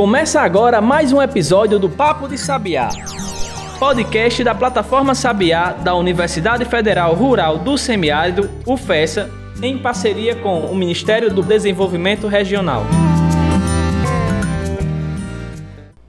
Começa agora mais um episódio do Papo de Sabiá, podcast da plataforma Sabiá da Universidade Federal Rural do Semiárido, UFESA, em parceria com o Ministério do Desenvolvimento Regional.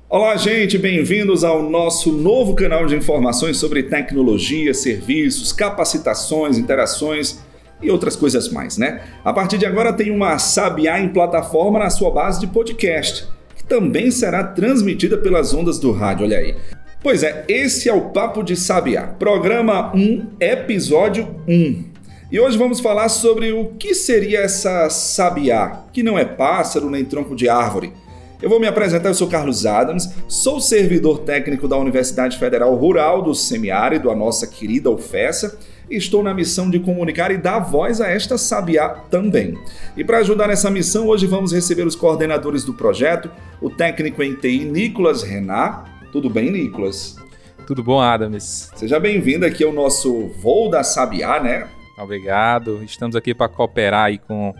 Olá, gente, bem-vindos ao nosso novo canal de informações sobre tecnologia, serviços, capacitações, interações e outras coisas mais, né? A partir de agora tem uma Sabiá em plataforma na sua base de podcast, também será transmitida pelas ondas do rádio, olha aí. Pois é, esse é o Papo de Sabiá, programa 1, episódio 1. E hoje vamos falar sobre o que seria essa sabiá, que não é pássaro nem tronco de árvore. Eu vou me apresentar, eu sou Carlos Adams, sou servidor técnico da Universidade Federal Rural do Semiárido, a nossa querida UFESA, estou na missão de comunicar e dar voz a esta sabiá também. E para ajudar nessa missão, hoje vamos receber os coordenadores do projeto, o técnico em TI Nicolas Renat. Tudo bem, Nicolas? Tudo bom, Adams? Seja bem-vindo aqui ao nosso voo da Sabiá, né? Obrigado. Estamos aqui para cooperar aí com,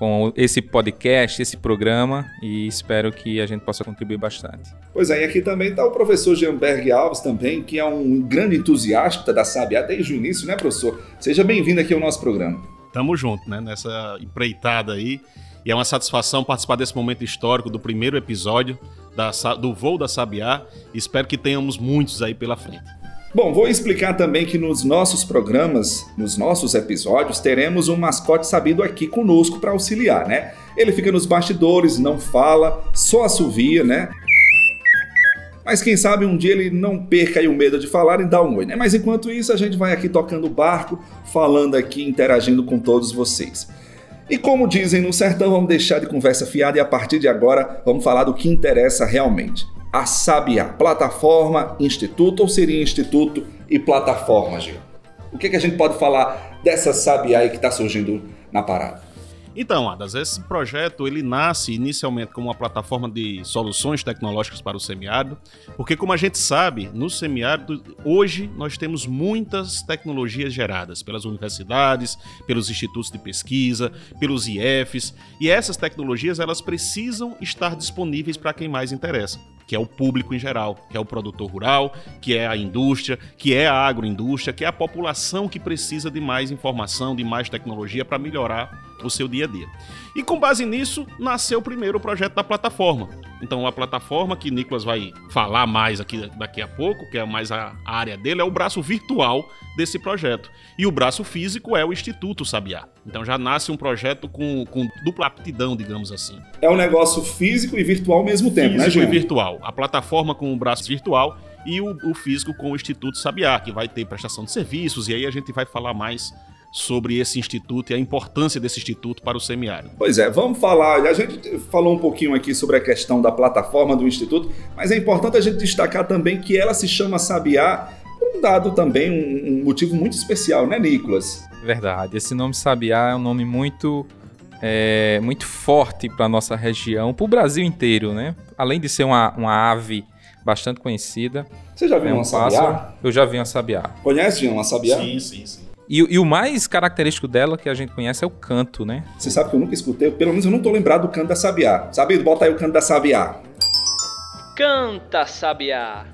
com esse podcast, esse programa e espero que a gente possa contribuir bastante. Pois é, e aqui também está o professor Jeanberg Alves também, que é um grande entusiasta da Sabiá desde o início, né, professor? Seja bem-vindo aqui ao nosso programa. Tamo junto, né, nessa empreitada aí. E é uma satisfação participar desse momento histórico do primeiro episódio da, do Voo da Sabiá. Espero que tenhamos muitos aí pela frente. Bom, vou explicar também que nos nossos programas, nos nossos episódios, teremos um mascote sabido aqui conosco para auxiliar, né? Ele fica nos bastidores, não fala, só assovia, né? Mas quem sabe um dia ele não perca o medo de falar e dar um oi, né? Mas enquanto isso, a gente vai aqui tocando o barco, falando aqui, interagindo com todos vocês. E como dizem no sertão, vamos deixar de conversa fiada e a partir de agora vamos falar do que interessa realmente a Sabiá? Plataforma, instituto ou seria instituto e plataforma, Gil? O que, que a gente pode falar dessa Sabiá que está surgindo na parada? Então, Adas, esse projeto ele nasce inicialmente como uma plataforma de soluções tecnológicas para o semiárido, porque como a gente sabe, no semiárido hoje nós temos muitas tecnologias geradas pelas universidades, pelos institutos de pesquisa, pelos IFs, e essas tecnologias elas precisam estar disponíveis para quem mais interessa que é o público em geral, que é o produtor rural, que é a indústria, que é a agroindústria, que é a população que precisa de mais informação, de mais tecnologia para melhorar o seu dia a dia. E com base nisso, nasceu primeiro o projeto da plataforma. Então, a plataforma que Nicolas vai falar mais aqui daqui a pouco, que é mais a área dele, é o braço virtual desse projeto. E o braço físico é o Instituto Sabiá. Então já nasce um projeto com, com dupla aptidão, digamos assim. É um negócio físico e virtual ao mesmo tempo, físico né, Físico e virtual. A plataforma com o braço virtual e o, o físico com o Instituto Sabiá, que vai ter prestação de serviços, e aí a gente vai falar mais sobre esse instituto e a importância desse instituto para o semiárido. Pois é, vamos falar. A gente falou um pouquinho aqui sobre a questão da plataforma do instituto, mas é importante a gente destacar também que ela se chama Sabiá por um dado também, um, motivo muito especial, né, Nicolas? Verdade. Esse nome Sabiá é um nome muito é, muito forte para nossa região, para o Brasil inteiro, né? Além de ser uma, uma ave bastante conhecida. Você já viu é um uma sabiá? Eu já vi uma sabiá. Conhece uma sabiá? Sim, sim, sim. E, e, o mais característico dela que a gente conhece é o canto, né? Você sabe que eu nunca escutei, pelo menos eu não tô lembrado do canto da Sabiá. Sabido, bota aí o canto da Sabiá. Canta, Sabiá.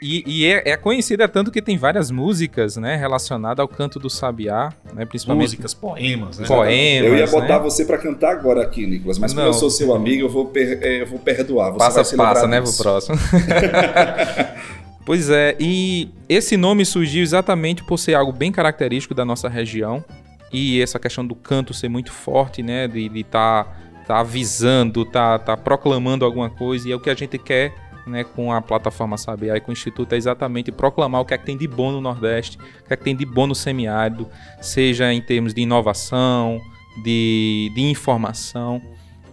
E, e é, é, conhecida tanto que tem várias músicas, né, relacionadas ao canto do sabiá, né, principalmente músicas, poemas, né? Poemas. Eu ia botar né? você para cantar agora aqui, Nicolas, mas como eu sou seu amigo, eu vou, per, é, eu vou perdoar. Você passa, passa, né, pro próximo. Pois é, e esse nome surgiu exatamente por ser algo bem característico da nossa região. E essa questão do canto ser muito forte, né, de estar tá, tá avisando, tá, tá proclamando alguma coisa. E é o que a gente quer né, com a plataforma Sabiá e com o Instituto é exatamente proclamar o que é que tem de bom no Nordeste, o que é que tem de bom no semiárido, seja em termos de inovação, de, de informação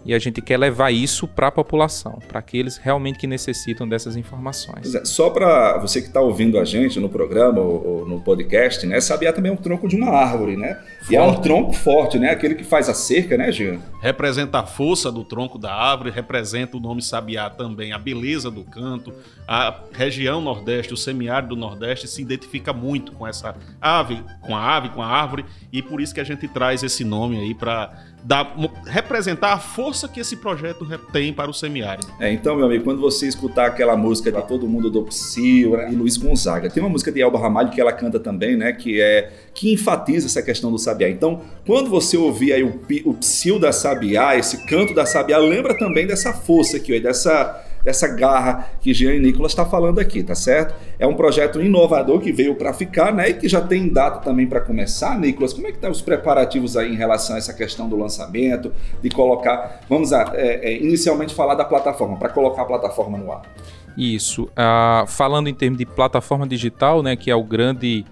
e a gente quer levar isso para a população, para aqueles realmente que necessitam dessas informações. É, só para você que está ouvindo a gente no programa ou, ou, no podcast, né? Sabiá também é um tronco de uma árvore, né? Forte. E é um tronco forte, né? Aquele que faz a cerca, né, Jean? Representa a força do tronco da árvore, representa o nome Sabiá também, a beleza do canto. A região Nordeste, o semiárido do Nordeste se identifica muito com essa ave, com a ave, com a árvore, e por isso que a gente traz esse nome aí para representar a força que esse projeto tem para o semiárido. É, então, meu amigo, quando você escutar aquela música de Todo Mundo do Psyu né, e Luiz Gonzaga, tem uma música de Elba Ramalho que ela canta também, né, que é que enfatiza essa questão do sabiá. Então, quando você ouvir aí o, o da sabiá, esse canto da sabiá, lembra também dessa força aqui, dessa dessa garra que Jean e Nicolas está falando aqui, tá certo? É um projeto inovador que veio para ficar, né? E que já tem data também para começar. Nicolas, como é que estão tá os preparativos aí em relação a essa questão do lançamento, de colocar, vamos lá, é, é, inicialmente falar da plataforma, para colocar a plataforma no ar. Isso. Uh, falando em termos de plataforma digital, né, que é o grande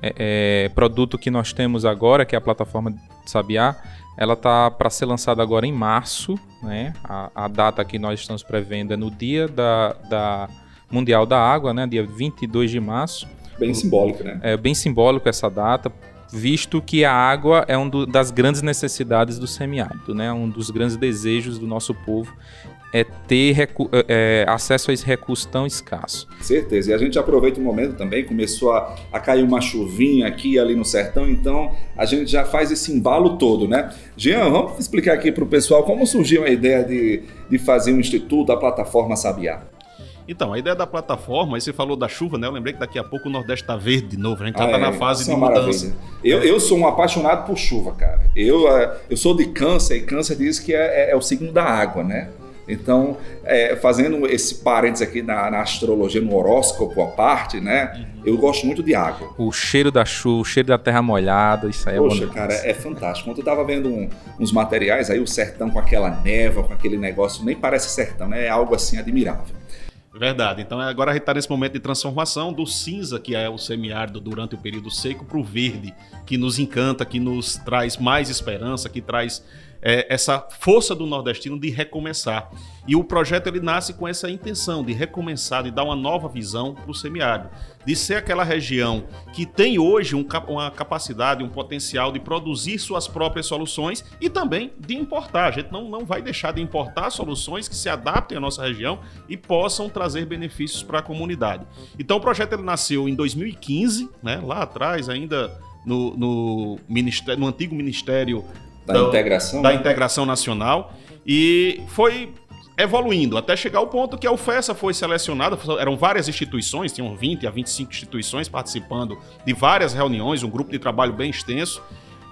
é, é, produto que nós temos agora, que é a plataforma Sabiá, ela está para ser lançada agora em março, né? A, a, data que nós estamos prevendo é no dia da, da Mundial da Água, né? Dia 22 de março. Bem simbólico, né? É bem simbólico essa data, visto que a água é uma das grandes necessidades do semiárido, né? Um dos grandes desejos do nosso povo é ter é, é, acesso a esse recurso tão escasso. Certeza. E a gente aproveita o momento também, começou a, a cair uma chuvinha aqui e ali no sertão, então a gente já faz esse embalo todo, né? Jean, vamos explicar aqui para o pessoal como surgiu a ideia de, de fazer um instituto, a plataforma Sabiá. Então, a ideia da plataforma, aí você falou da chuva, né? Eu lembrei que daqui a pouco o Nordeste está verde de novo, a gente já está ah, é, na fase de é mudança. Eu, eu sou um apaixonado por chuva, cara. Eu, é, eu sou de câncer e câncer diz que é, é, é o signo da água, né? Então, é, fazendo esse parênteses aqui na, na, astrologia, no horóscopo à parte, né? Uhum. Eu gosto muito de água. O cheiro da chuva, o cheiro da terra molhada, isso aí Poxa, é Poxa, cara, é fantástico. Quando eu tava vendo um, uns materiais aí, o sertão com aquela neva, com aquele negócio, nem parece sertão, né? É algo assim admirável. Verdade. Então agora a gente está nesse momento de transformação do cinza, que é o semiárido durante o período seco, para o verde, que nos encanta, que nos traz mais esperança, que traz é, essa força do nordestino de recomeçar. E o projeto ele nasce com essa intenção de recomeçar, de dar uma nova visão para o semiárido, de ser aquela região que tem hoje um, uma capacidade, um potencial de produzir suas próprias soluções e também de importar. A gente não, não vai deixar de importar soluções que se adaptem à nossa região e possam trazer benefícios para a comunidade. Então o projeto ele nasceu em 2015, né, lá atrás ainda no, no, ministério, no antigo Ministério da, da integração, da integração nacional. E foi evoluindo até chegar ao ponto que a UFESA foi selecionada, eram várias instituições, tinham 20 a 25 instituições participando de várias reuniões, um grupo de trabalho bem extenso,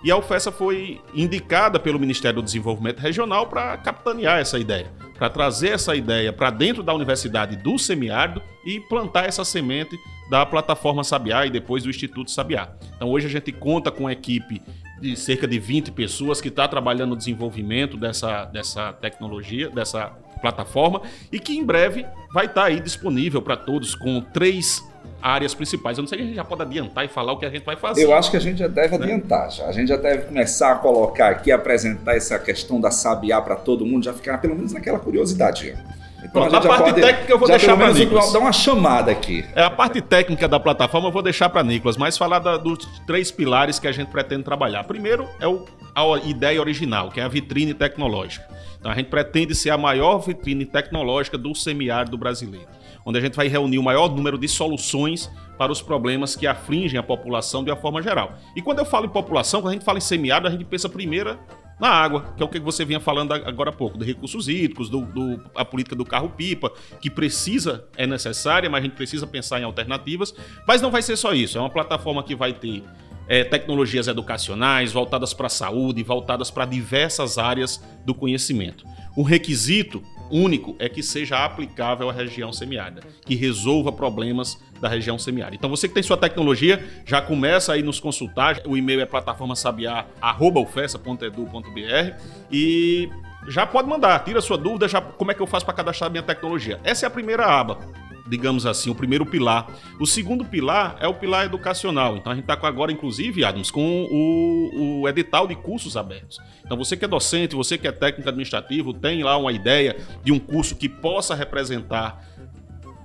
e a UFESA foi indicada pelo Ministério do Desenvolvimento Regional para capitanear essa ideia, para trazer essa ideia para dentro da Universidade do Semiárido e plantar essa semente da plataforma Sabiá e depois do Instituto Sabiá. Então hoje a gente conta com uma equipe de cerca de 20 pessoas que está trabalhando no desenvolvimento dessa, dessa tecnologia, dessa plataforma, e que em breve vai estar tá aí disponível para todos com três áreas principais. Eu não sei se a gente já pode adiantar e falar o que a gente vai fazer. Eu acho que a gente já deve né? adiantar. Já. A gente já deve começar a colocar aqui, apresentar essa questão da Sabiá para todo mundo, já ficar pelo menos naquela curiosidade. Então, Pronto, a, a parte pode, técnica eu vou deixar para Nicolas. Dar uma chamada aqui. É, a parte técnica da plataforma eu vou deixar para Nicolas, mas falar da, dos três pilares que a gente pretende trabalhar. Primeiro é o, a ideia original, que é a vitrine tecnológica. Então a gente pretende ser a maior vitrine tecnológica do semiárido brasileiro, onde a gente vai reunir o maior número de soluções para os problemas que afligem a população de uma forma geral. E quando eu falo em população, quando a gente fala em semiárido, a gente pensa primeiro na água, que é o que você vinha falando agora há pouco, de recursos hídricos, do, do a política do carro-pipa, que precisa, é necessária, mas a gente precisa pensar em alternativas. Mas não vai ser só isso, é uma plataforma que vai ter é, tecnologias educacionais voltadas para a saúde, voltadas para diversas áreas do conhecimento. O requisito único é que seja aplicável à região semiárida, que resolva problemas da região semiárida. Então você que tem sua tecnologia, já começa aí nos consultar. O e-mail é plataformasabiá@ufesa.edu.br e já pode mandar, tira sua dúvida, já como é que eu faço para cadastrar minha tecnologia. Essa é a primeira aba digamos assim, o primeiro pilar. O segundo pilar é o pilar educacional. Então a gente está agora, inclusive, Adams, com o, o, edital de cursos abertos. Então você que é docente, você que é técnico administrativo, tem lá uma ideia de um curso que possa representar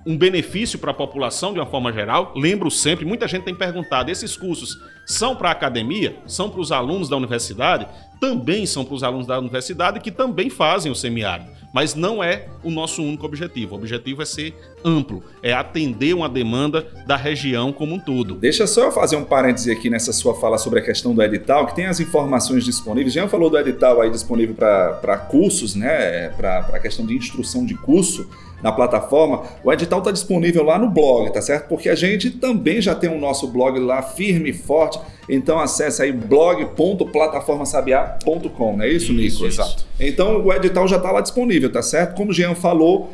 um benefício para a população de uma forma geral. Lembro sempre, muita gente tem perguntado, esses cursos São para a academia? São para os alunos da universidade? Também são para os alunos da universidade que também fazem o semiárido. Mas não é o nosso único objetivo. O objetivo é ser amplo, é atender uma demanda da região como um todo. Deixa só eu fazer um parêntese aqui nessa sua fala sobre a questão do edital, que tem as informações disponíveis. Já falou do edital aí disponível para cursos, né? Para a questão de instrução de curso na plataforma, o edital está disponível lá no blog, tá certo? Porque a gente também já tem o nosso blog lá firme e forte. Então acesse aí blog.plataformasabiá.com, não é isso, isso Nicolas? Exato. Então o edital já está lá disponível, tá certo? Como o Jean falou,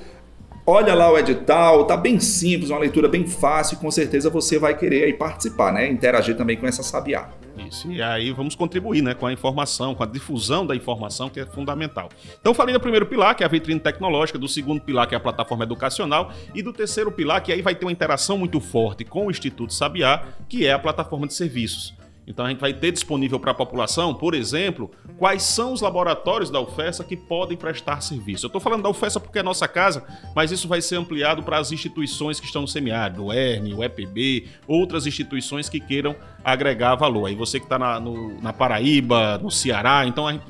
Olha lá o edital, tá bem simples, uma leitura bem fácil, com certeza você vai querer aí participar, né? Interagir também com essa sabiá. Isso, e aí vamos contribuir né, com a informação, com a difusão da informação, que é fundamental. Então, falei do primeiro pilar, que é a vitrine tecnológica, do segundo pilar, que é a plataforma educacional, e do terceiro pilar, que aí vai ter uma interação muito forte com o Instituto Sabiá, que é a plataforma de serviços. Então a gente vai ter disponível para a população, por exemplo, quais são os laboratórios da UFESA que podem prestar serviço. Eu estou falando da UFESA porque é nossa casa, mas isso vai ser ampliado para as instituições que estão no semiárido, o ERN, o EPB, outras instituições que queiram agregar valor. Aí você que está na, na Paraíba, no Ceará, então a gente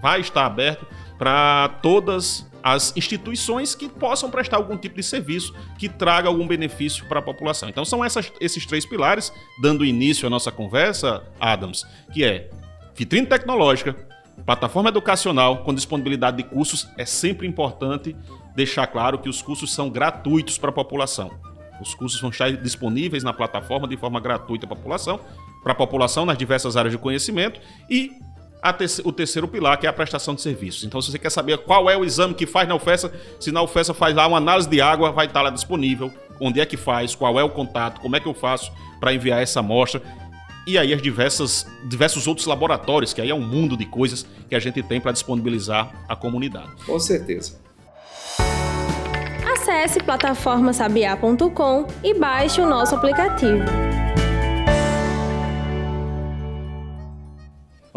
vai estar aberto para todas as instituições que possam prestar algum tipo de serviço que traga algum benefício para a população. Então são essas, esses três pilares, dando início à nossa conversa, Adams, que é vitrine tecnológica, plataforma educacional com disponibilidade de cursos. É sempre importante deixar claro que os cursos são gratuitos para a população. Os cursos vão estar disponíveis na plataforma de forma gratuita para a população, para a população nas diversas áreas de conhecimento e o terceiro pilar, que é a prestação de serviços. Então, se você quer saber qual é o exame que faz na UFESA, se na UFESA faz lá uma análise de água, vai estar lá disponível. Onde é que faz, qual é o contato, como é que eu faço para enviar essa amostra. E aí as diversas, diversos outros laboratórios, que aí é um mundo de coisas que a gente tem para disponibilizar à comunidade. Com certeza. Acesse plataformasabiá.com e baixe o nosso aplicativo.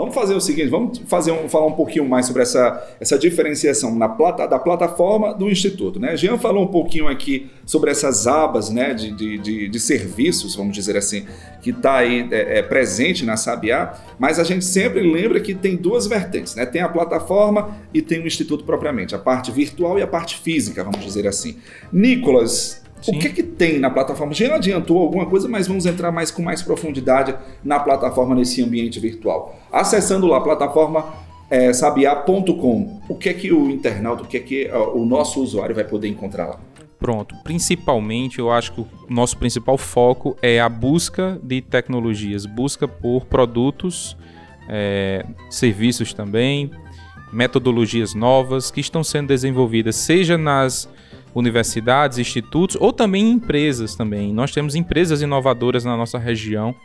Vamos fazer o seguinte, vamos fazer um, falar um pouquinho mais sobre essa, essa diferenciação na plata, da plataforma do Instituto. Né? Jean falou um pouquinho aqui sobre essas abas né, de, de, de, de serviços, vamos dizer assim, que está aí é, é, presente na Sabiá, mas a gente sempre lembra que tem duas vertentes, né? Tem a plataforma e tem o Instituto propriamente, a parte virtual e a parte física, vamos dizer assim. Nicolas, Sim. O que, que tem na plataforma? Já adiantou alguma coisa, mas vamos entrar mais com mais profundidade na plataforma nesse ambiente virtual. Acessando lá a plataforma é, sabiá.com, o que é que o internauta, o que é que o nosso usuário vai poder encontrar lá? Pronto. Principalmente, eu acho que o nosso principal foco é a busca de tecnologias, busca por produtos, é, serviços também, metodologias novas que estão sendo desenvolvidas, seja nas universidades, institutos ou também empresas também. Nós temos empresas inovadoras na nossa região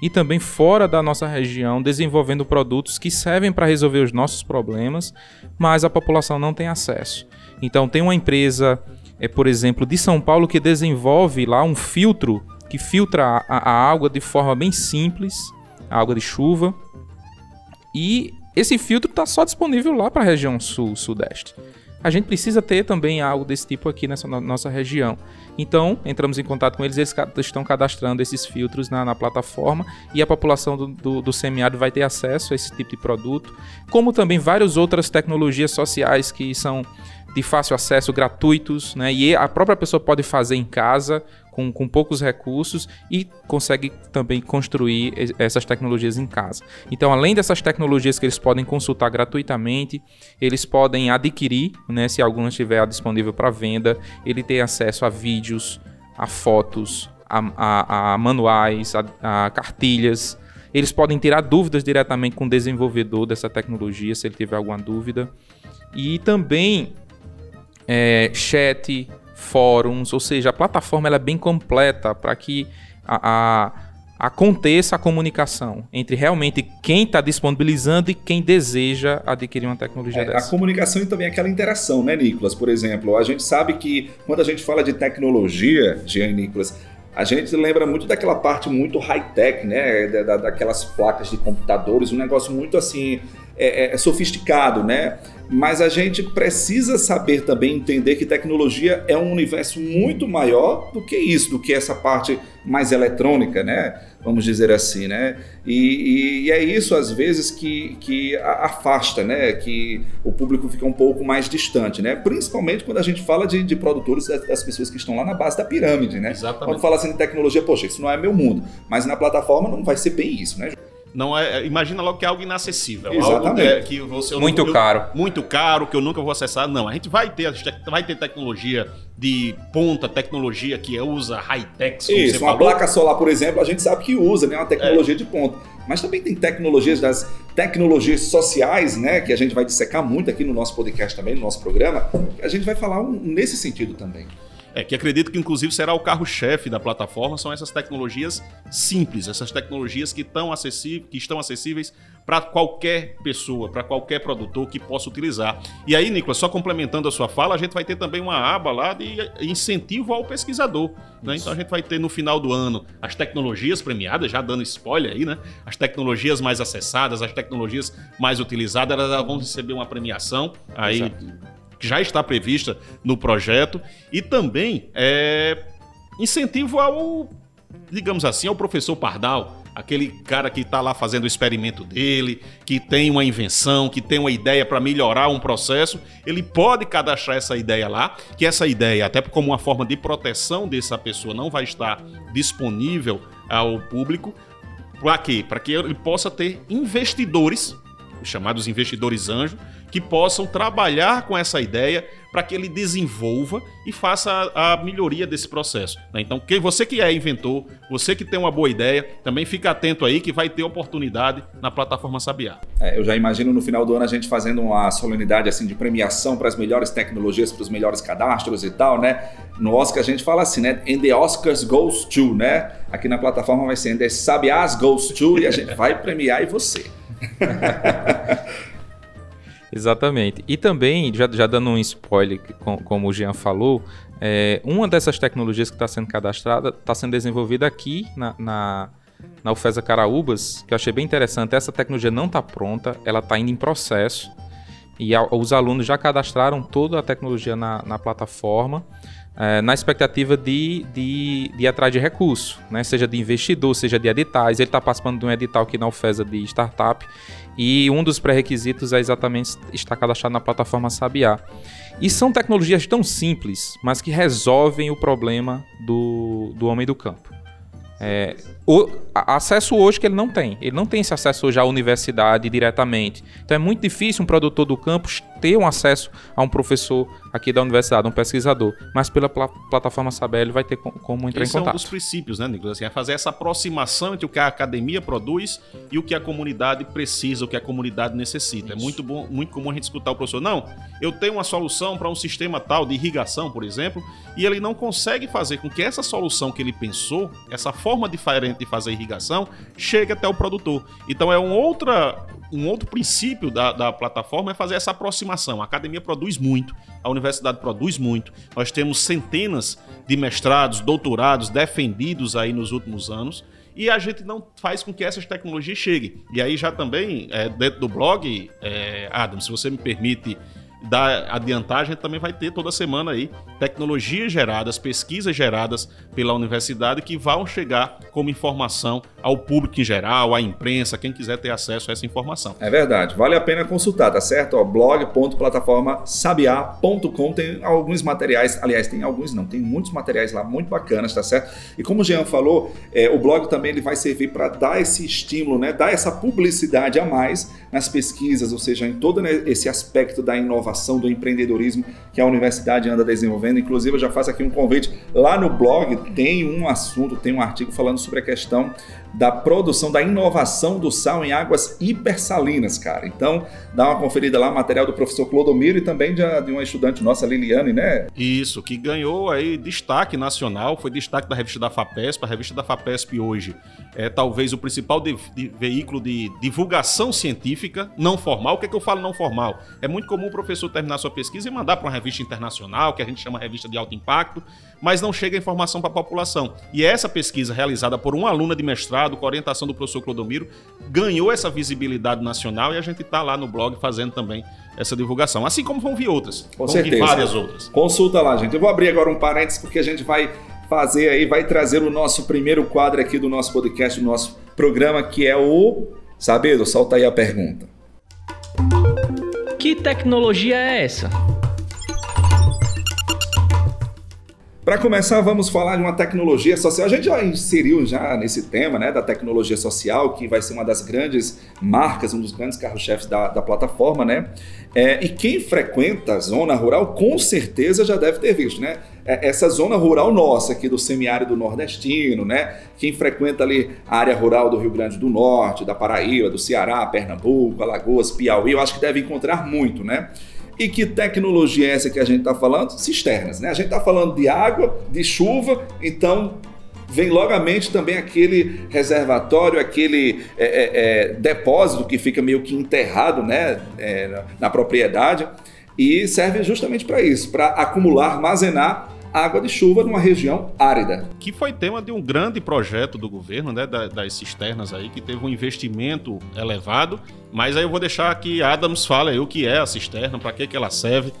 e também fora da nossa região desenvolvendo produtos que servem para resolver os nossos problemas, mas a população não tem acesso. Então tem uma empresa, é, por exemplo, de São Paulo que desenvolve lá um filtro que filtra a, a água de forma bem simples, a água de chuva. E esse filtro está só disponível lá para a região sul-sudeste a gente precisa ter também algo desse tipo aqui nessa nossa região. Então, entramos em contato com eles, eles estão cadastrando esses filtros na, na plataforma e a população do, do, do, semiárido vai ter acesso a esse tipo de produto, como também várias outras tecnologias sociais que são de fácil acesso, gratuitos, né? E a própria pessoa pode fazer em casa com, com poucos recursos e consegue também construir essas tecnologias em casa. Então, além dessas tecnologias que eles podem consultar gratuitamente, eles podem adquirir, né, se alguma estiver disponível para venda, ele tem acesso a vídeos, a fotos, a, a, a manuais, a, a cartilhas. Eles podem tirar dúvidas diretamente com o desenvolvedor dessa tecnologia, se ele tiver alguma dúvida. E também é, chat, fóruns, ou seja, a plataforma ela é bem completa para que a, a, aconteça a comunicação entre realmente quem está disponibilizando e quem deseja adquirir uma tecnologia é, dessa. A comunicação e também aquela interação, né, Nicolas? Por exemplo, a gente sabe que quando a gente fala de tecnologia, Jean Nicolas, a gente lembra muito daquela parte muito high-tech, né? Da, daquelas placas de computadores, um negócio muito assim é, é sofisticado, né? Mas a gente precisa saber também entender que tecnologia é um universo muito maior do que isso, do que essa parte mais eletrônica, né? Vamos dizer assim, né? E, e, e é isso às vezes que, que afasta, né? Que o público fica um pouco mais distante, né? Principalmente quando a gente fala de, de produtores das pessoas que estão lá na base da pirâmide, né? Exatamente. Quando fala assim de tecnologia, poxa, isso não é meu mundo. Mas na plataforma não vai ser bem isso, né? Não é, é, imagina logo que é algo inacessível. Exatamente. Algo que, que você, muito eu, caro. muito caro, que eu nunca vou acessar. Não, a gente vai ter, vai ter tecnologia de ponta, tecnologia que usa high-tech. Isso, uma falou. placa solar, por exemplo, a gente sabe que usa, né? Uma tecnologia é. de ponta. Mas também tem tecnologias das tecnologias sociais, né? Que a gente vai dissecar muito aqui no nosso podcast também, no nosso programa. A gente vai falar um, nesse sentido também. É, que acredito que inclusive será o carro-chefe da plataforma, são essas tecnologias simples, essas tecnologias que, tão acessíveis, que estão acessíveis para qualquer pessoa, para qualquer produtor que possa utilizar. E aí, Nicolas, só complementando a sua fala, a gente vai ter também uma aba lá de incentivo ao pesquisador. Né? Então a gente vai ter no final do ano as tecnologias premiadas, já dando spoiler aí, né? As tecnologias mais acessadas, as tecnologias mais utilizadas, elas vão receber uma premiação aí. Exato já está prevista no projeto, e também é, incentivo ao, digamos assim, ao professor Pardal, aquele cara que está lá fazendo o experimento dele, que tem uma invenção, que tem uma ideia para melhorar um processo, ele pode cadastrar essa ideia lá, que essa ideia, até como uma forma de proteção dessa pessoa, não vai estar disponível ao público. Para quê? Para que ele possa ter investidores, os chamados investidores anjos, que possam trabalhar com essa ideia para que ele desenvolva e faça a, a melhoria desse processo. Né? Então, quem, você que é inventor, você que tem uma boa ideia, também fica atento aí que vai ter oportunidade na plataforma Sabiá. É, eu já imagino no final do ano a gente fazendo uma solenidade assim de premiação para as melhores tecnologias, para os melhores cadastros e tal, né? No Oscar a gente fala assim, né? And the Oscars goes to, né? Aqui na plataforma vai ser And the Sabiás goes to e a gente vai premiar e você. Exatamente. E também, já, já dando um spoiler, com, como o Jean falou, é, uma dessas tecnologias que está sendo cadastrada está sendo desenvolvida aqui na, na, na UFESA Caraúbas, que eu achei bem interessante. Essa tecnologia não está pronta, ela está indo em processo. E a, os alunos já cadastraram toda a tecnologia na, na plataforma é, na expectativa de, de, de ir atrás de recurso, né? seja de investidor, seja de editais. Ele está participando de um edital aqui na UFESA de startup e um dos pré-requisitos é exatamente estar cadastrado na plataforma Sabiá. E são tecnologias tão simples, mas que resolvem o problema do, do homem do campo. É, o, acesso hoje que ele não tem. Ele não tem esse acesso hoje à universidade diretamente. Então é muito difícil um produtor do campus ter um acesso a um professor aqui da universidade, um pesquisador. Mas pela pl plataforma Saber ele vai ter como entrar Esse em contato. é um dos princípios, né, Nicolas? Assim, é fazer essa aproximação entre o que a academia produz e o que a comunidade precisa, o que a comunidade necessita. É Isso. É muito bom, muito comum a gente escutar o professor. Não, eu tenho uma solução para um sistema tal de irrigação, por exemplo, e ele não consegue fazer com que essa solução que ele pensou, essa forma diferente de fazer irrigação, chegue até o produtor. Então é um, outra, um outro princípio da, da plataforma é fazer essa aproximação. A academia produz muito, a universidade produz muito. Nós temos centenas de mestrados, doutorados defendidos aí nos últimos anos e a gente não faz com que essas tecnologias cheguem. E aí já também, é, dentro do blog, é, Adam, se você me permite da adiantagem também vai ter toda semana aí tecnologias geradas, pesquisas geradas pela universidade que vão chegar como informação ao público em geral, à imprensa, quem quiser ter acesso a essa informação. É verdade, vale a pena consultar, tá certo? blog.plataformasabiá.com tem alguns materiais, aliás, tem alguns não, tem muitos materiais lá muito bacanas, tá certo? E como o Jean falou, é, o blog também ele vai servir para dar esse estímulo, né, dar essa publicidade a mais nas pesquisas, ou seja, em todo né, esse aspecto da inovação, do empreendedorismo que a universidade anda desenvolvendo. Inclusive, eu já faço aqui um convite. Lá no blog tem um assunto, tem um artigo falando sobre a questão da produção, da inovação do sal em águas hipersalinas, cara. Então, dá uma conferida lá, material do professor Clodomiro e também de, de uma estudante nossa, Liliane, né? Isso, que ganhou aí destaque nacional, foi destaque da revista da FAPESP. A revista da FAPESP hoje é talvez o principal de, de, veículo de divulgação científica não formal. O que, é que eu falo não formal? É muito comum o professor terminar sua pesquisa e mandar para uma revista internacional, que a gente chama revista de alto impacto, mas não chega a informação para a população. E essa pesquisa realizada por uma aluna de mestrado, com orientação do professor Clodomiro, ganhou essa visibilidade nacional e a gente está lá no blog fazendo também essa divulgação. Assim como vão vir outras. Com vão certeza. vir várias outras. Consulta lá, gente. Eu vou abrir agora um parênteses porque a gente vai fazer aí, vai trazer o nosso primeiro quadro aqui do nosso podcast, do nosso programa, que é o. Sabedo, solta aí a pergunta. Que tecnologia é essa? Para começar, vamos falar de uma tecnologia social. A gente já inseriu já nesse tema, né, da tecnologia social, que vai ser uma das grandes marcas, um dos grandes carros-chefes da, da plataforma, né? É, e quem frequenta a zona rural, com certeza já deve ter visto, né? É, essa zona rural nossa aqui do semiárido nordestino, né? Quem frequenta ali a área rural do Rio Grande do Norte, da Paraíba, do Ceará, Pernambuco, Alagoas, Piauí, eu acho que deve encontrar muito, né? E que tecnologia é essa que a gente está falando? Cisternas, né? A gente está falando de água, de chuva, então vem logo à mente também aquele reservatório, aquele é, é, é, depósito que fica meio que enterrado né, é, na, na propriedade e serve justamente para isso, para acumular, armazenar água de chuva numa região árida. Que foi tema de um grande projeto do governo, né, das cisternas aí, que teve um investimento elevado. Mas aí eu vou deixar que Adams fale aí o que é a cisterna, para que, que ela serve.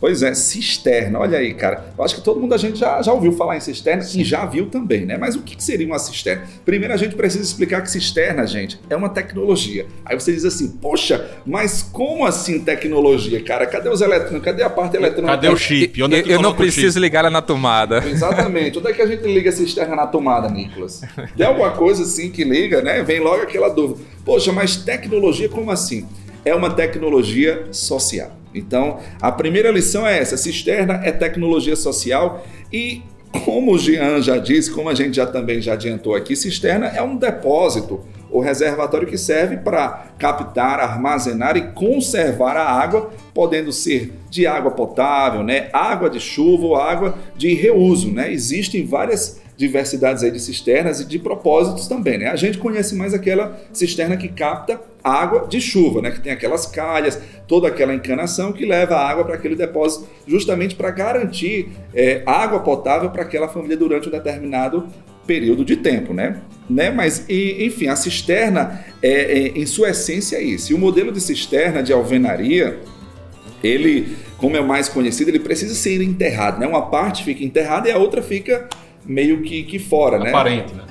Pois é, cisterna, olha aí, cara. Eu acho que todo mundo a gente já, já ouviu falar em cisterna e já viu também, né? Mas o que seria uma cisterna? Primeiro a gente precisa explicar que cisterna, gente, é uma tecnologia. Aí você diz assim, poxa, mas como assim tecnologia, cara? Cadê os eletrônicos? Cadê a parte eletrônica? Cadê o chip? Onde é que eu não preciso ligar ela na tomada. Exatamente. Onde é que a gente liga a cisterna na tomada, Nicolas? Tem alguma coisa assim que liga, né? Vem logo aquela dúvida. Poxa, mas tecnologia como assim? É uma tecnologia social. Então, a primeira lição é essa: cisterna é tecnologia social e como o Jean já disse, como a gente já também já adiantou aqui, cisterna é um depósito ou reservatório que serve para captar, armazenar e conservar a água, podendo ser de água potável, né, água de chuva ou água de reuso, né? Existem várias diversidades aí de cisternas e de propósitos também, né? A gente conhece mais aquela cisterna que capta água de chuva, né? Que tem aquelas calhas, toda aquela encanação que leva a água para aquele depósito, justamente para garantir é, água potável para aquela família durante um determinado período de tempo, né? né? Mas, e, enfim, a cisterna, é, é, em sua essência, é isso. E o modelo de cisterna de alvenaria, ele, como é o mais conhecido, ele precisa ser enterrado, né? Uma parte fica enterrada e a outra fica meio que, que fora, né? Aparente, né?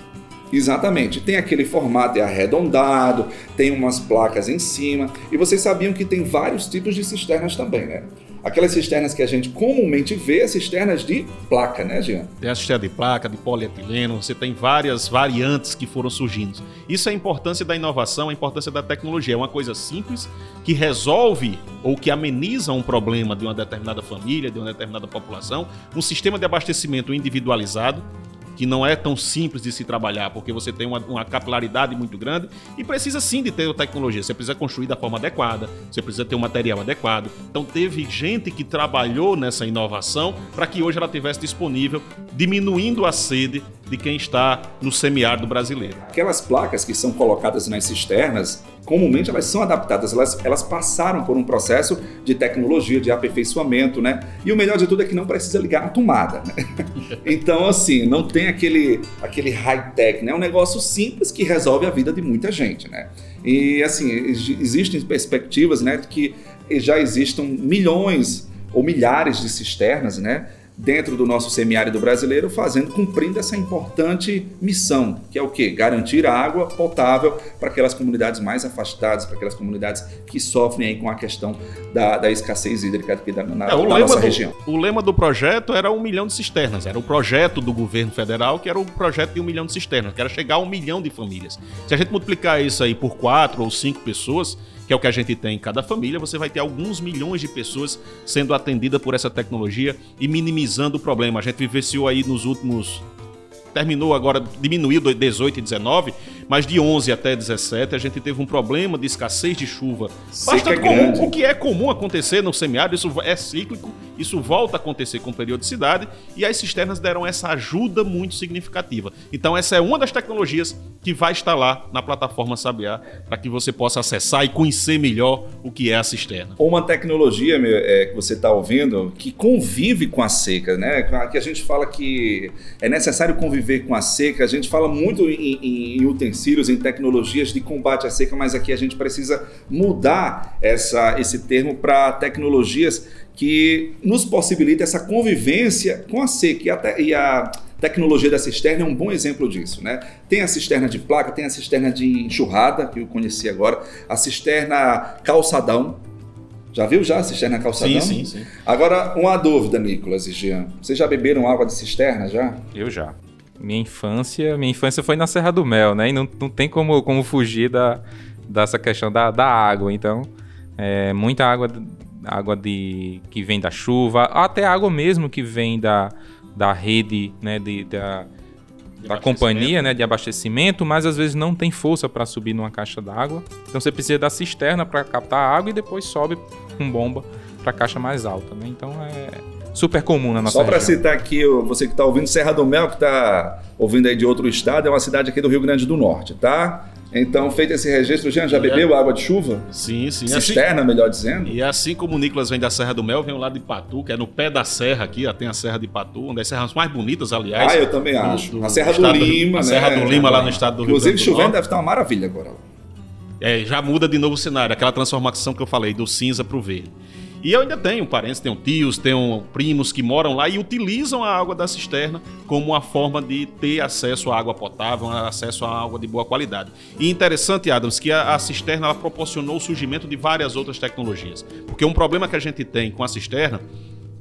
Exatamente. Tem aquele formato é arredondado, tem umas placas em cima. E vocês sabiam que tem vários tipos de cisternas também, né? Aquelas cisternas que a gente comumente vê, as cisternas de placa, né, Jean? Tem a cisterna de placa, de polietileno, você tem várias variantes que foram surgindo. Isso é a importância da inovação, a importância da tecnologia. É uma coisa simples que resolve ou que ameniza um problema de uma determinada família, de uma determinada população. Um sistema de abastecimento individualizado que não é tão simples de se trabalhar, porque você tem uma, uma capilaridade muito grande e precisa sim de ter tecnologia. Você precisa construir da forma adequada, você precisa ter um material adequado. Então teve gente que trabalhou nessa inovação para que hoje ela tivesse disponível, diminuindo a sede de quem está no semiárido brasileiro. Aquelas placas que são colocadas nas cisternas, comumente elas são adaptadas, elas, elas passaram por um processo de tecnologia, de aperfeiçoamento, né? E o melhor de tudo é que não precisa ligar a tomada, né? Então, assim, não tem aquele, aquele high-tech, né? É um negócio simples que resolve a vida de muita gente, né? E, assim, existem perspectivas, né, que já existam milhões ou milhares de cisternas, né? Dentro do nosso semiárido brasileiro, fazendo, cumprindo essa importante missão, que é o quê? Garantir água potável para aquelas comunidades mais afastadas, para aquelas comunidades que sofrem aí com a questão da, da escassez hídrica aqui da, na, é, na nossa do, região. O lema do projeto era um milhão de cisternas, era o projeto do governo federal, que era o projeto de um milhão de cisternas, que era chegar a um milhão de famílias. Se a gente multiplicar isso aí por quatro ou cinco pessoas, que é o que a gente tem em cada família, você vai ter alguns milhões de pessoas sendo atendidas por essa tecnologia e minimizando o problema. A gente vivenciou aí nos últimos terminou agora, diminuiu 18 e 19, mas de 11 até 17 a gente teve um problema de escassez de chuva. Bastante comum, o que é comum acontecer no semiárido, isso é cíclico, isso volta a acontecer com periodicidade e as cisternas deram essa ajuda muito significativa. Então essa é uma das tecnologias que vai estar lá na plataforma Sabiá para que você possa acessar e conhecer melhor o que é a cisterna. Uma tecnologia meu, é, que você está ouvindo que convive com a seca, né? Que a gente fala que é necessário conviver com a seca. A gente fala muito em, em utensílios, em tecnologias de combate à seca, mas aqui a gente precisa mudar essa, esse termo para tecnologias que nos possibilitem essa convivência com a seca e a, e a tecnologia da cisterna é um bom exemplo disso, né? Tem a cisterna de placa, tem a cisterna de enxurrada, que eu conheci agora, a cisterna calçadão. Já viu já a cisterna calçadão? Sim, sim, sim. Agora, uma dúvida, Nicolas e Jean. Vocês já beberam água de cisterna já? Eu já. Minha infância, minha infância foi na Serra do Mel, né? E não, não tem como, como fugir da, dessa questão da, da água. Então, é, muita água, água de, que vem da chuva, até água mesmo que vem da, da rede, né, de, da, de da companhia, né, de abastecimento, mas às vezes não tem força para subir numa caixa d'água. Então você precisa da cisterna para captar a água e depois sobe com bomba para a caixa mais alta, né? Então é super comum na nossa Só para citar aqui, você que está ouvindo Serra do Mel, que está ouvindo aí de outro estado, é uma cidade aqui do Rio Grande do Norte, tá? Então, feito esse registro, Jean, já é. bebeu água de chuva? Sim, sim. Cisterna, assim, melhor dizendo. E assim como o Nicolas vem da Serra do Mel, vem lá de Patu, que é no pé da serra aqui, ó, tem a Serra de Patu, uma das serras mais bonitas, aliás. Ah, eu também do- acho. do- a Serra do, do- Lima, a né? Serra do Lima, lá no estado do Rio Inclusive, Grande do chovendo Norte. deve estar uma maravilha agora. É, já muda de novo o cenário, aquela transformação que eu falei, do cinza pro verde. E eu ainda tenho parentes, tenho tios, tenho primos que moram lá e utilizam a água da cisterna como uma forma de ter acesso à água potável, acesso à água de boa qualidade. E interessante, Adams, que a, a cisterna ela proporcionou o surgimento de várias outras tecnologias. Porque um problema que a gente tem com a cisterna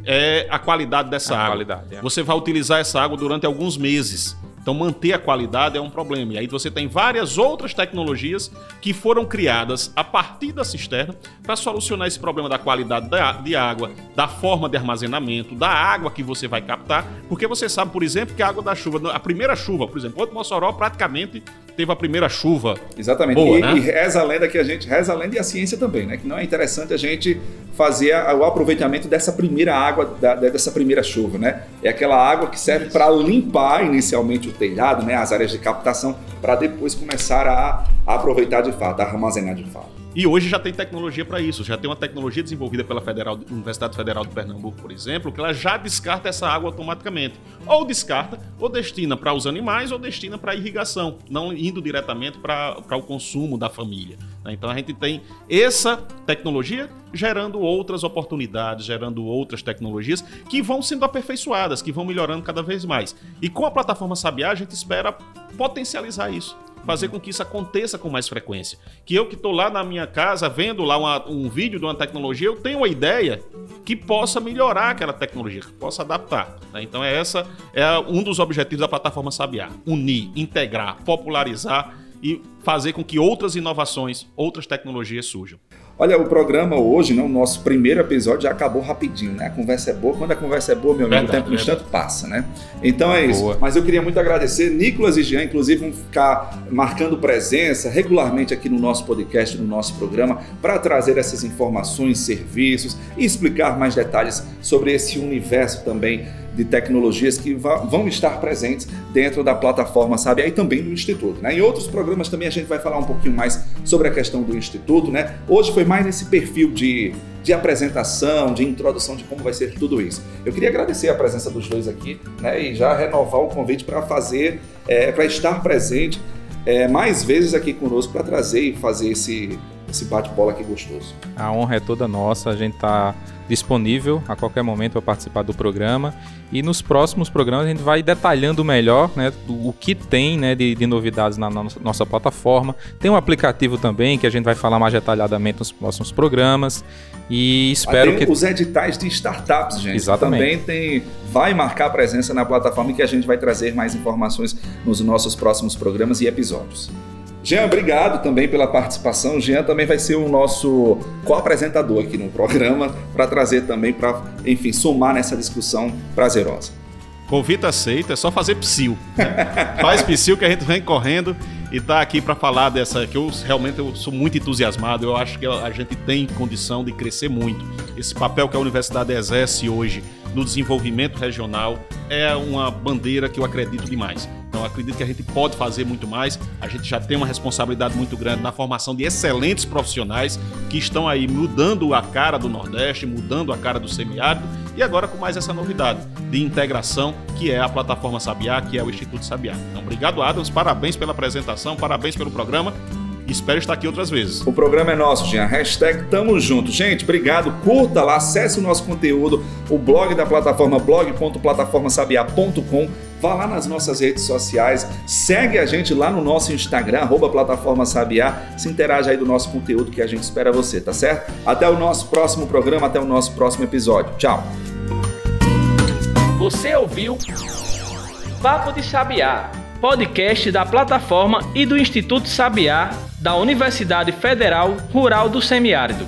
é a qualidade dessa A água. qualidade, é. Você vai utilizar essa água durante alguns meses. Então manter a qualidade é um problema. E aí você tem várias outras tecnologias que foram criadas a partir da cisterna para solucionar esse problema da qualidade da- de água, da forma de armazenamento, da água que você vai captar. Porque você sabe, por exemplo, que a água da chuva, a primeira chuva, por exemplo, outro Mossoró praticamente teve a primeira chuva. Exatamente. Boa, e, né? e reza a lenda que a gente. Reza a lenda e a ciência também, né? Que não é interessante a gente fazer o aproveitamento dessa primeira água, da- dessa primeira chuva, né? É aquela água que serve para limpar inicialmente o telhado, né? As áreas de captação, para depois começar a, aproveitar de fato, a armazenar de fato. E hoje já tem tecnologia para isso. Já tem uma tecnologia desenvolvida pela Federal- Universidade Federal de Pernambuco, por exemplo, que ela já descarta essa água automaticamente. Ou descarta, ou destina para os animais, ou destina para irrigação, não indo diretamente para o consumo da família. né? Então a gente tem essa tecnologia gerando outras oportunidades, gerando outras tecnologias que vão sendo aperfeiçoadas, que vão melhorando cada vez mais. E com a plataforma Sabiá, a gente espera potencializar isso fazer com que isso aconteça com mais frequência. Que eu que estou lá na minha casa vendo lá uma- um vídeo de uma tecnologia, eu tenho uma ideia que possa melhorar aquela tecnologia, que possa adaptar. né? Então é essa é um dos objetivos da plataforma Sabiá: unir, integrar, popularizar e fazer com que outras inovações, outras tecnologias surjam. Olha, o programa hoje, né, o nosso primeiro episódio já acabou rapidinho, né? A conversa é boa. Quando a conversa é boa, meu amigo, Verdade, o tempo no instante passa, né? Então é isso. Boa. Mas eu queria muito agradecer. Nicolas e Jean, inclusive, vão ficar marcando presença regularmente aqui no nosso podcast, no nosso programa, para trazer essas informações, serviços e explicar mais detalhes sobre esse universo também de tecnologias que vão estar presentes dentro da plataforma Sabe e também do Instituto. Né? Em outros programas também a gente vai falar um pouquinho mais sobre a questão do Instituto. Né? Hoje foi mais nesse perfil de, de apresentação, de introdução de como vai ser tudo isso. Eu queria agradecer a presença dos dois aqui né? e já renovar o convite para fazer, para estar presente é, mais vezes aqui conosco para trazer e fazer esse, esse bate-bola aqui gostoso. A honra é toda nossa, a gente está disponível a qualquer momento para participar do programa. E nos próximos programas a gente vai detalhando melhor né, o que tem né, de, de novidades na nossa, nossa plataforma. Tem um aplicativo também que a gente vai falar mais detalhadamente nos próximos programas. E espero Ah, tem que. os editais de startups, gente. Exatamente. Também tem, vai marcar presença na plataforma e que a gente vai trazer mais informações nos nossos próximos programas e episódios. Jean, obrigado também pela participação. Jean também vai ser o nosso co-apresentador aqui no programa para trazer também para, enfim, somar nessa discussão prazerosa. Convite aceito, é só fazer psil. né? Faz psil que a gente vem correndo e tá aqui para falar dessa que eu realmente eu sou muito entusiasmado. Eu acho que a gente tem condição de crescer muito. Esse papel que a universidade exerce hoje no desenvolvimento regional é uma bandeira que eu acredito demais. Então acredito que a gente pode fazer muito mais. A gente já tem uma responsabilidade muito grande na formação de excelentes profissionais que estão aí mudando a cara do Nordeste, mudando a cara do semiárido e agora com mais essa novidade de integração que é a plataforma Sabiá, que é o Instituto Sabiá. Então, obrigado, Adams. Parabéns pela apresentação, parabéns pelo programa. Espero estar aqui outras vezes. O programa é nosso, Jean. Hashtag tamo junto. Gente, obrigado. Curta lá, acesse o nosso conteúdo, o blog da plataforma blog.plataformasabiá.com. Vá lá nas nossas redes sociais, segue a gente lá no nosso Instagram, arroba Plataforma Sabiá, se interage aí do nosso conteúdo que a gente espera você, tá certo? Até o nosso próximo programa, até o nosso próximo episódio. Tchau! Você ouviu Papo de Sabiá, podcast da plataforma e do Instituto Sabiá da Universidade Federal Rural do Semiárido,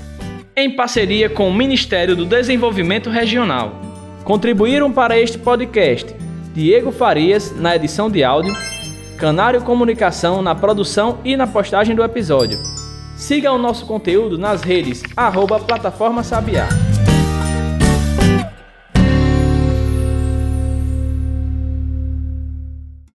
em parceria com o Ministério do Desenvolvimento Regional. Contribuíram para este podcast Diego Farias na edição de áudio, Canário Comunicação na produção e na postagem do episódio. Siga o nosso conteúdo nas redes arroba Plataforma Sabiá.